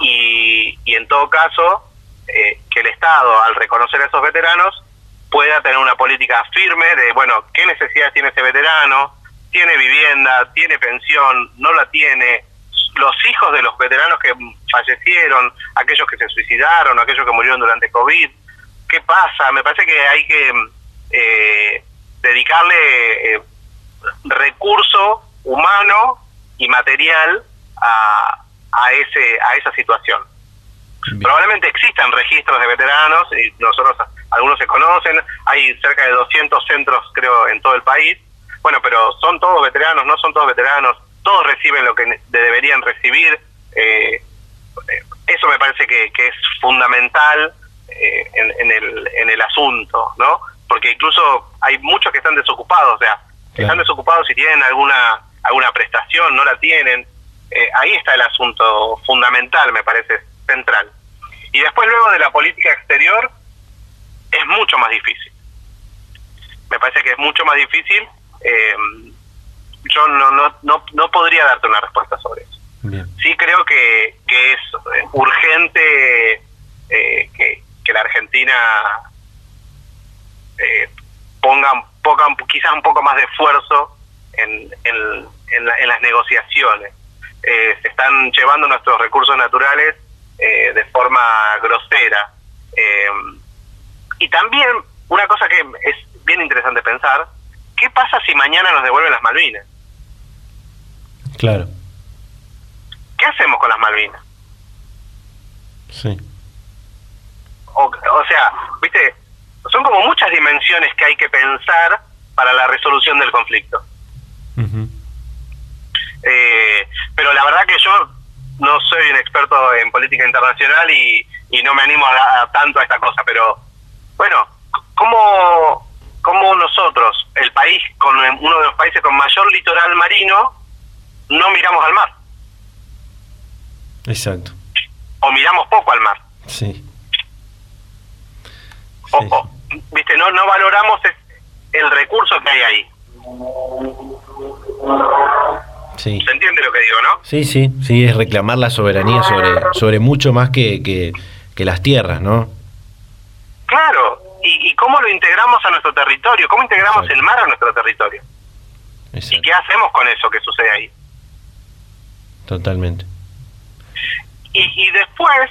y, y en todo caso eh, que el Estado, al reconocer a esos veteranos, pueda tener una política firme de, bueno, qué necesidades tiene ese veterano, tiene vivienda, tiene pensión, no la tiene, los hijos de los veteranos que fallecieron, aquellos que se suicidaron, aquellos que murieron durante COVID, ¿qué pasa? Me parece que hay que eh, dedicarle eh, recurso humano y material a, a ese a esa situación. Probablemente existan registros de veteranos y nosotros algunos se conocen, hay cerca de 200 centros creo en todo el país. Bueno, pero son todos veteranos, no son todos veteranos, todos reciben lo que deberían recibir. Eh, eso me parece que, es fundamental eh, en, el, en el asunto, ¿no? Porque incluso hay muchos que están desocupados, o sea, están desocupados y tienen alguna alguna prestación, no la tienen. Eh, ahí está el asunto fundamental, me parece, central. Y después luego de la política exterior es mucho más difícil. Me parece que es mucho más difícil. Eh, yo no, no, no, no podría darte una respuesta sobre eso. Sí creo que, que es eh, urgente que, que, la Argentina ponga, ponga quizás un poco más de esfuerzo en, en, en las negociaciones eh, se están llevando nuestros recursos naturales eh, de forma grosera. Eh, y también una cosa que es bien interesante pensar, ¿qué pasa si mañana nos devuelven las Malvinas? Claro. ¿Qué hacemos con las Malvinas? Sí. O, o sea, viste, son como muchas dimensiones que hay que pensar para la resolución del conflicto. Eh, pero la verdad que yo no soy un experto en política internacional y, no me animo a, tanto a esta cosa, pero bueno, ¿cómo, ¿cómo nosotros, el país, con uno de los países con mayor litoral marino, no miramos al mar? Exacto. O miramos poco al mar. Sí. O, viste, no, no valoramos el recurso que hay ahí. Sí. ¿Se entiende lo que digo, no? Sí, sí, sí, es reclamar la soberanía sobre, sobre mucho más que, que, las tierras, ¿no? Claro, ¿Y, cómo lo integramos a nuestro territorio? ¿Cómo integramos el mar a nuestro territorio? ¿Y qué hacemos con eso que sucede ahí? Totalmente. Y, y después,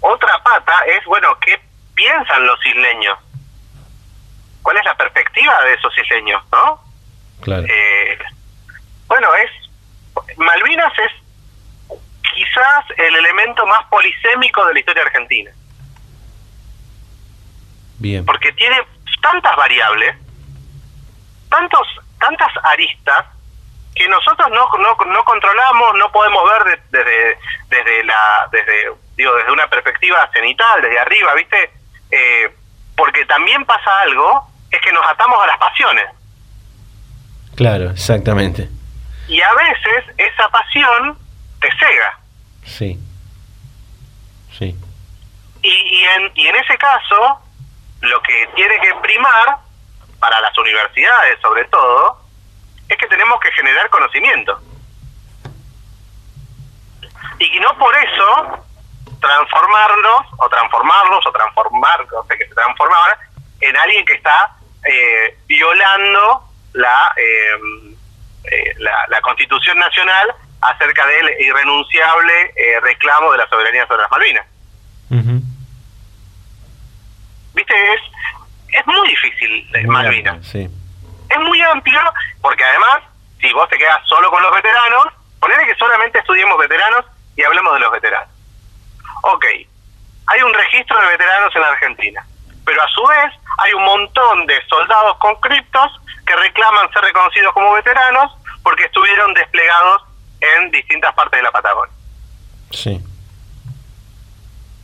otra pata es, bueno, ¿qué piensan los isleños? ¿Cuál es la perspectiva de esos isleños, no? Claro. Eh, bueno, es Malvinas es quizás el elemento más polisémico de la historia argentina. Bien. Porque tiene tantas variables, tantos, tantas aristas que nosotros no, no, controlamos, no podemos ver desde, desde la, desde, digo, desde una perspectiva cenital, desde arriba, ¿viste? eh, porque también pasa algo, es que nos atamos a las pasiones. Claro, exactamente. Y a veces esa pasión te cega. Sí. Sí. Y, y, en, y en ese caso, lo que tiene que primar, para las universidades sobre todo, es que tenemos que generar conocimiento. Y no por eso transformarnos, o transformarnos, o transformar, o sea, que se transformara en alguien que está eh, violando la, eh, eh, la, la, Constitución Nacional acerca del irrenunciable reclamo de la soberanía sobre las Malvinas. ¿Viste? Es, es muy difícil Malvinas. sí. Es muy amplio porque además, si vos te quedas solo con los veteranos, ponele que solamente estudiemos veteranos y hablemos de los veteranos. Ok, hay un registro de veteranos en la Argentina, pero a su vez hay un montón de soldados conscriptos que reclaman ser reconocidos como veteranos porque estuvieron desplegados en distintas partes de la Patagonia. Sí.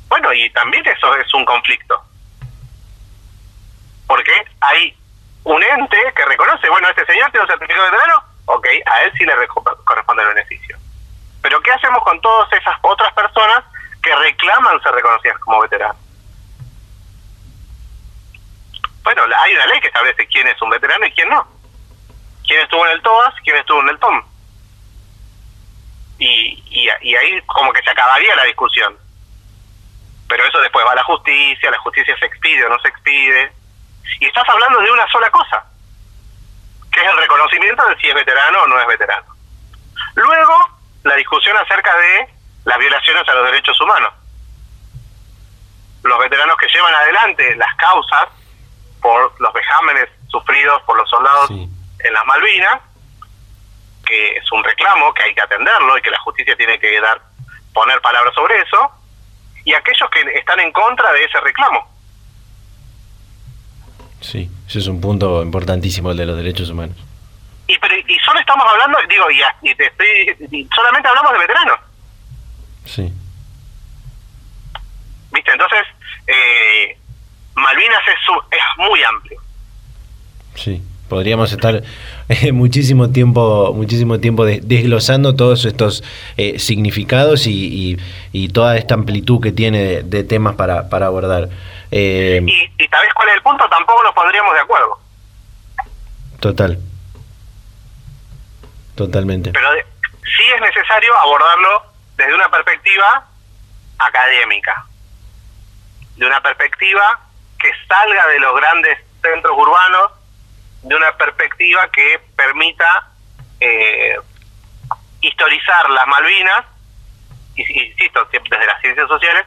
Bueno, y también eso es un conflicto. Porque hay un ente que reconoce, bueno, este señor tiene un certificado de veterano, ok, a él sí le corresponde el beneficio. Pero ¿qué hacemos con todas esas otras personas que reclaman ser reconocidas como veteranos? Bueno, hay una ley que establece quién es un veterano y quién no. Quién estuvo en el TOAS, quién estuvo en el TOM. Y, y, ahí como que se acabaría la discusión. Pero eso después va a la justicia, la justicia se expide o no se expide. Y estás hablando de una sola cosa, que es el reconocimiento de si es veterano o no es veterano. Luego, la discusión acerca de las violaciones a los derechos humanos. Los veteranos que llevan adelante las causas por los vejámenes sufridos por los soldados en las Malvinas, que es un reclamo que hay que atenderlo y que la justicia tiene que dar poner palabras sobre eso, y aquellos que están en contra de ese reclamo. Sí, ese es un punto importantísimo el de los derechos humanos. Y, pero, y solo estamos hablando, digo, y, y te estoy, solamente hablamos de veteranos. Sí. ¿Viste? Entonces, eh, Malvinas es, es muy amplio. Sí, podríamos estar eh, muchísimo tiempo muchísimo tiempo desglosando todos estos eh, significados y, y, toda esta amplitud que tiene de, de temas para, para abordar. Eh, y, y ¿sabes cuál es el punto? Tampoco nos pondríamos de acuerdo. Total. Totalmente. Pero de, sí es necesario abordarlo desde una perspectiva académica, de una perspectiva que salga de los grandes centros urbanos, de una perspectiva que permita eh, historizar las Malvinas, y insisto, desde las ciencias sociales,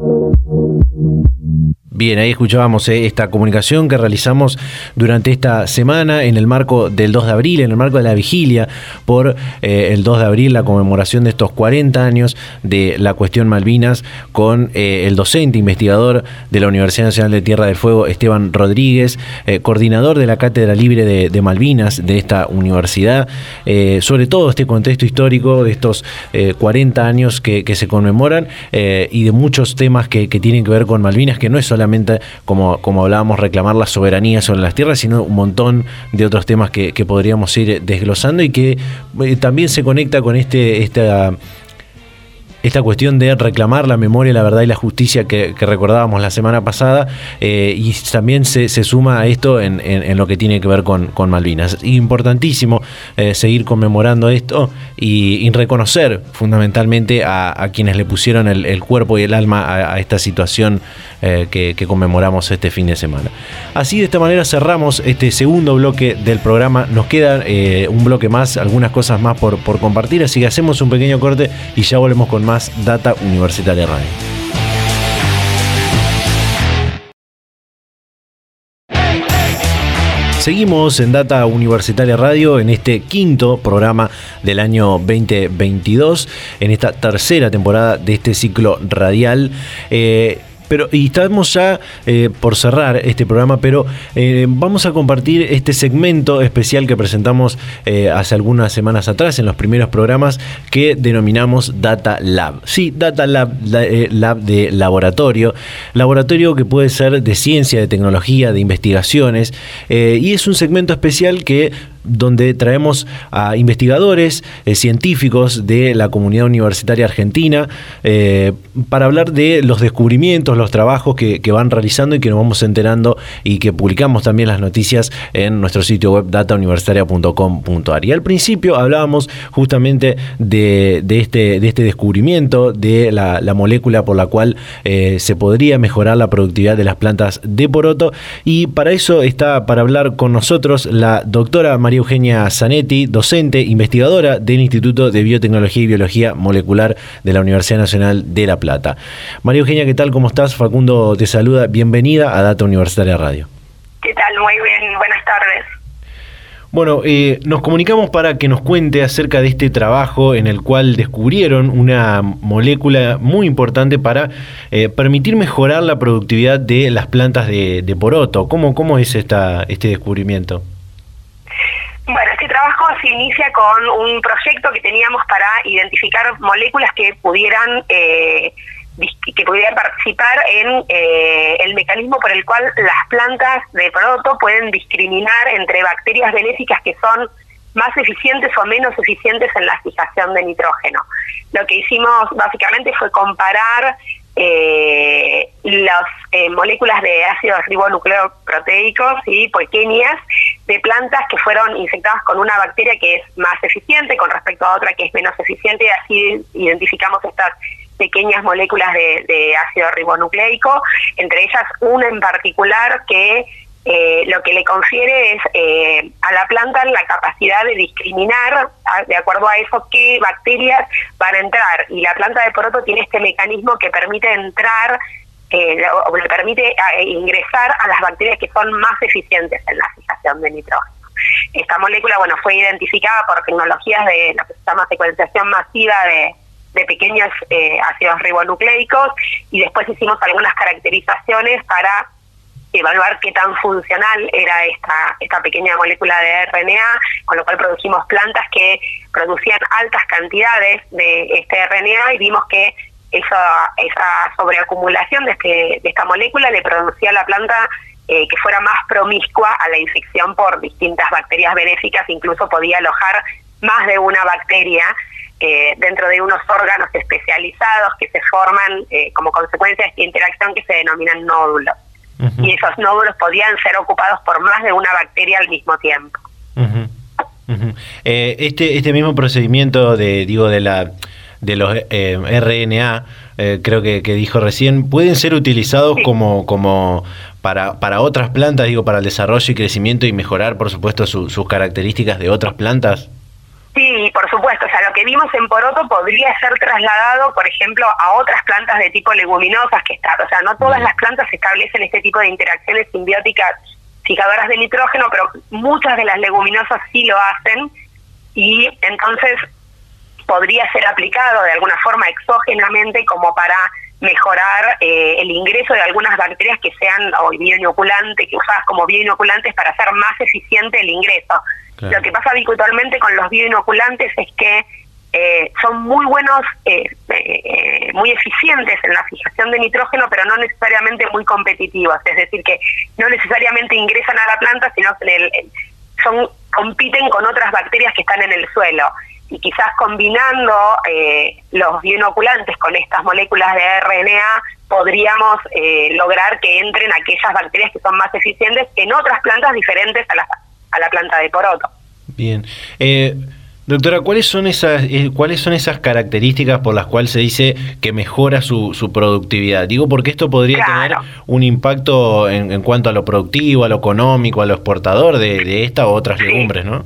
Bien, ahí escuchábamos eh, esta comunicación que realizamos durante esta semana en el marco del 2 de abril, en el marco de la vigilia por eh, el 2 de abril, la conmemoración de estos 40 años de la cuestión Malvinas con eh, el docente investigador de la Universidad Nacional de Tierra del Fuego, Esteban Rodríguez, coordinador de la Cátedra Libre de, Malvinas de esta universidad, sobre todo este contexto histórico de estos 40 años que, se conmemoran y de muchos temas que tienen que ver con Malvinas, que no es solamente como, como hablábamos, reclamar la soberanía sobre las tierras, sino un montón de otros temas que, que podríamos ir desglosando y que eh, también se conecta con este, esta esta cuestión de reclamar la memoria, la verdad y la justicia que, recordábamos la semana pasada eh, y también se, suma a esto en, lo que tiene que ver con, con Malvinas. Importantísimo eh, seguir conmemorando esto y, reconocer fundamentalmente a, quienes le pusieron el, cuerpo y el alma a, esta situación eh, que, conmemoramos este fin de semana. Así de esta manera cerramos este segundo bloque del programa. Nos queda un bloque más, algunas cosas más por, por compartir, así que hacemos un pequeño corte y ya volvemos con más más Data Universitaria Radio. Seguimos en Data Universitaria Radio en este quinto programa del año 2022, en esta tercera temporada de este ciclo radial. Eh, pero, y estamos ya eh, por cerrar este programa, pero eh, vamos a compartir este segmento especial que presentamos eh, hace algunas semanas atrás en los primeros programas que denominamos Data Lab. Sí, Data Lab, lab de laboratorio. Laboratorio que puede ser de ciencia, de tecnología, de investigaciones. y es un segmento especial que donde traemos a investigadores, eh, científicos de la comunidad universitaria argentina, eh, para hablar de los descubrimientos, los trabajos que, van realizando y que nos vamos enterando y que publicamos también las noticias en nuestro sitio web datauniversitaria.com.ar. Y al principio hablábamos justamente de, este, este descubrimiento de la, molécula por la cual eh, se podría mejorar la productividad de las plantas de poroto y para eso está para hablar con nosotros la doctora María Eugenia Zanetti, docente, investigadora del Instituto de Biotecnología y Biología Molecular de la Universidad Nacional de La Plata. María Eugenia, ¿qué tal? ¿Cómo estás? Facundo te saluda. Bienvenida a Data Universitaria Radio. ¿Qué tal? Muy bien. Buenas tardes. Bueno, eh, nos comunicamos para que nos cuente acerca de este trabajo en el cual descubrieron una molécula muy importante para eh, permitir mejorar la productividad de las plantas de, de poroto. ¿Cómo, cómo es esta, este descubrimiento? Bueno, este trabajo se inicia con un proyecto que teníamos para identificar moléculas que pudieran eh, que pudieran participar en eh, el mecanismo por el cual las plantas de proto pueden discriminar entre bacterias benéficas que son más eficientes o menos eficientes en la fijación de nitrógeno. Lo que hicimos básicamente fue comparar eh, las eh, moléculas de ácidos ribonucleoproteicos y pequeñas de plantas que fueron infectadas con una bacteria que es más eficiente con respecto a otra que es menos eficiente. Y así identificamos estas pequeñas moléculas de ácido ribonucleico, entre ellas una en particular que eh, lo que le confiere es eh, a la planta la capacidad de discriminar de acuerdo a eso qué bacterias van a entrar y la planta de poroto tiene este mecanismo que permite entrar eh, o le permite ingresar a las bacterias que son más eficientes en la fijación de nitrógeno. Esta molécula, bueno, fue identificada por tecnologías de lo que se llama secuenciación masiva de, de pequeños ácidos ribonucleicos y después hicimos algunas caracterizaciones para evaluar qué tan funcional era esta, esta pequeña molécula de RNA, con lo cual produjimos plantas que producían altas cantidades de este RNA y vimos que esa, esa sobreacumulación de, este, de esta molécula le producía a la planta eh, que fuera más promiscua a la infección por distintas bacterias benéficas, incluso podía alojar más de una bacteria eh, dentro de unos órganos especializados que se forman eh, como consecuencia de esta interacción que se denominan nódulos y esos nódulos podían ser ocupados por más de una bacteria al mismo tiempo. Eh, este este mismo procedimiento de digo de la de los eh, RNA eh, creo que, dijo recién pueden ser utilizados como como para, para otras plantas digo para el desarrollo y crecimiento y mejorar por supuesto sus características de otras plantas Sí, por supuesto. O sea, lo que vimos en poroto podría ser trasladado, por ejemplo, a otras plantas de tipo leguminosas que están. O sea, no todas las plantas establecen este tipo de interacciones simbióticas fijadoras de nitrógeno, pero muchas de las leguminosas sí lo hacen y entonces podría ser aplicado de alguna forma exógenamente como para mejorar eh, el ingreso de algunas bacterias que sean o bioinoculantes, que usadas como bioinoculantes para hacer más eficiente el ingreso. Lo que pasa habitualmente con los bioinoculantes es que eh, son muy buenos, eh, eh, muy eficientes en la fijación de nitrógeno, pero no necesariamente muy competitivos. Es decir, que no necesariamente ingresan a la planta, sino que son compiten con otras bacterias que están en el suelo. Y quizás combinando los bioinoculantes con estas moléculas de RNA, podríamos lograr que entren aquellas bacterias que son más eficientes en otras plantas diferentes a las a la planta de poroto. Bien. Doctora, ¿cuáles son, esas, eh, ¿cuáles son esas características por las cuales se dice que mejora su, su productividad? Digo, porque esto podría tener un impacto en, cuanto a lo productivo, a lo económico, a lo exportador de, de esta o otras legumbres, ¿no?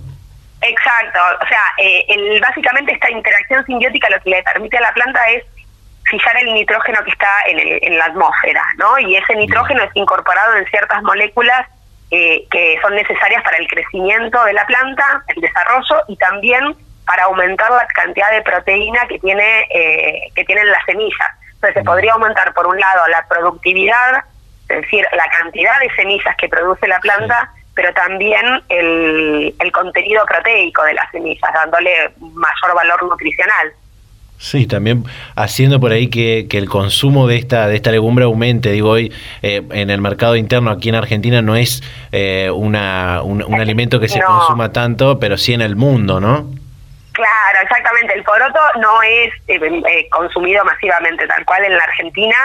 Exacto. O sea, eh, el, básicamente esta interacción simbiótica lo que le permite a la planta es fijar el nitrógeno que está en, el, en la atmósfera, ¿no? Y ese nitrógeno es incorporado en ciertas moléculas eh, que son necesarias para el crecimiento de la planta, el desarrollo y también para aumentar la cantidad de proteína que tiene eh, que tienen las semillas. Entonces se podría aumentar por un lado la productividad, es decir, la cantidad de semillas que produce la planta, pero también el, el contenido proteico de las semillas, dándole mayor valor nutricional. Sí, también haciendo por ahí que, el consumo de esta de esta legumbre aumente. Digo, hoy eh, en el mercado interno aquí en Argentina no es eh, una, un, alimento que se consuma tanto, pero sí en el mundo, ¿no? Claro, exactamente. El poroto no es eh, consumido masivamente tal cual en la Argentina,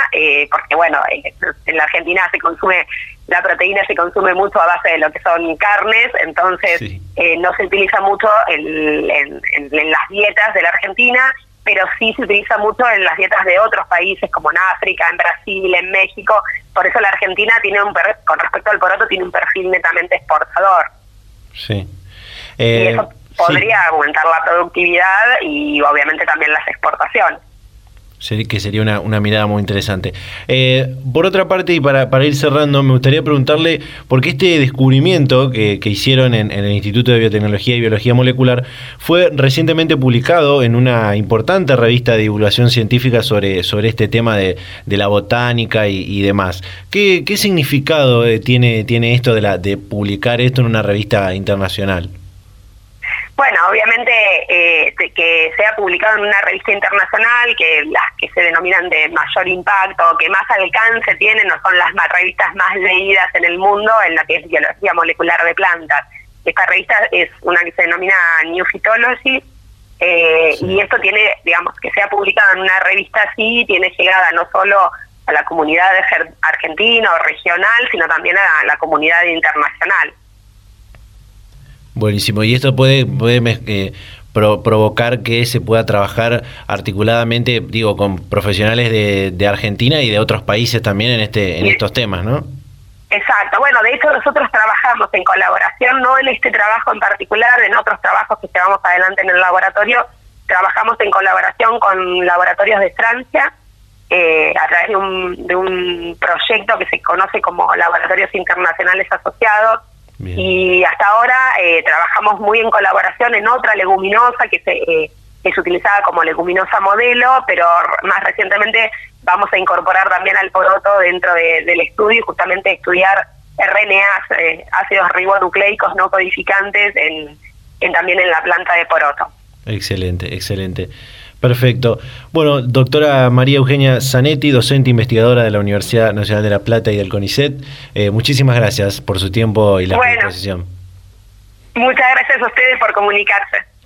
porque bueno, en la Argentina se consume la proteína se consume mucho a base de lo que son carnes, entonces no se utiliza mucho en, en las dietas de la Argentina pero sí se utiliza mucho en las dietas de otros países como en África, en Brasil, en México. Por eso la Argentina tiene un con respecto al poroto tiene un perfil netamente exportador. Sí. y eh, eso podría aumentar la productividad y obviamente también las exportaciones que sería una, una, mirada muy interesante. Eh, por otra parte, y para, para, ir cerrando, me gustaría preguntarle por qué este descubrimiento que, hicieron en, el Instituto de Biotecnología y Biología Molecular fue recientemente publicado en una importante revista de divulgación científica sobre, sobre este tema de, de la botánica y, demás. ¿Qué, ¿Qué, significado eh, tiene, tiene esto de, la, de publicar esto en una revista internacional? Bueno, obviamente eh, que sea publicado en una revista internacional, que las que se denominan de mayor impacto, que más alcance tienen, no son las más, revistas más leídas en el mundo en la que es biología molecular de plantas. Esta revista es una que se denomina New Phytology, eh, y esto tiene, digamos, que sea publicado en una revista así, tiene llegada no solo a la comunidad argentina o regional, sino también a la comunidad internacional. Buenísimo. Y esto puede, puede eh, provocar que se pueda trabajar articuladamente, digo, con profesionales de, de, Argentina y de otros países también en este en estos temas, ¿no? Exacto. Bueno, de hecho nosotros trabajamos en colaboración, no en este trabajo en particular, en otros trabajos que llevamos adelante en el laboratorio, trabajamos en colaboración con laboratorios de Francia eh, a través de un, de un proyecto que se conoce como Laboratorios Internacionales Asociados, y hasta ahora eh, trabajamos muy en colaboración en otra leguminosa que se, eh, es utilizada como leguminosa modelo, pero más recientemente vamos a incorporar también al poroto dentro del estudio y justamente estudiar RNAs, eh, ácidos ribonucleicos no codificantes, en, en, también en la planta de poroto. Excelente, excelente. Perfecto. Bueno, doctora María Eugenia Zanetti, docente investigadora de la Universidad Nacional de La Plata y del CONICET, eh, muchísimas gracias por su tiempo y la bueno, Muchas gracias a ustedes por comunicarse.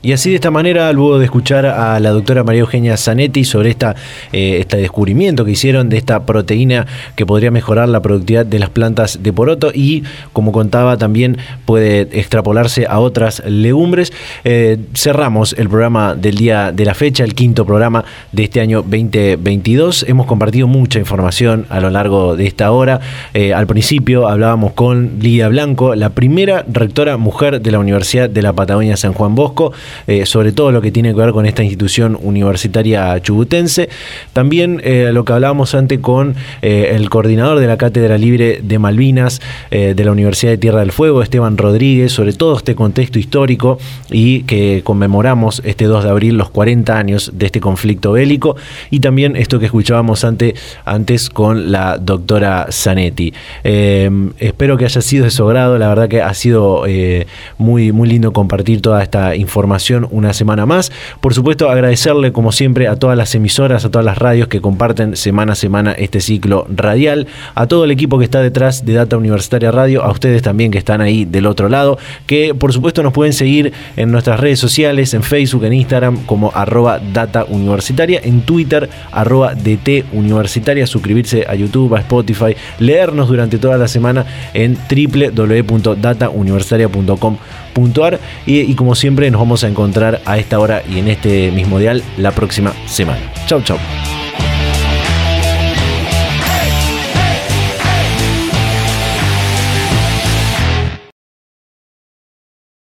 Y así de esta manera, luego de escuchar a la doctora María Eugenia Zanetti sobre esta, eh, este descubrimiento que hicieron de esta proteína que podría mejorar la productividad de las plantas de poroto y, como contaba, también puede extrapolarse a otras legumbres, eh, cerramos el programa del día de la fecha, el quinto programa de este año 2022. Hemos compartido mucha información a lo largo de esta hora. Eh, al principio hablábamos con Lidia Blanco, la primera rectora mujer de la Universidad de la Patagonia San Juan Bosco. Eh, sobre todo lo que tiene que ver con esta institución universitaria chubutense. También eh, lo que hablábamos antes con eh, el coordinador de la Cátedra Libre de Malvinas de la Universidad de Tierra del Fuego, Esteban Rodríguez, sobre todo este contexto histórico y que conmemoramos este 2 de abril los 40 años de este conflicto bélico y también esto que escuchábamos antes, con la doctora Zanetti. espero que haya sido de su grado, la verdad que ha sido muy, muy lindo compartir toda esta información una semana más. Por supuesto, agradecerle como siempre a todas las emisoras, a todas las radios que comparten semana a semana este ciclo radial, a todo el equipo que está detrás de Data Universitaria Radio, a ustedes también que están ahí del otro lado, que por supuesto nos pueden seguir en nuestras redes sociales, en Facebook, en Instagram como arroba Data Universitaria, en Twitter arroba DT Universitaria, suscribirse a YouTube, a Spotify, leernos durante toda la semana en www.datauniversitaria.com y, como siempre nos vamos a encontrar a esta hora y en este mismo dial la próxima semana. Chau, chau.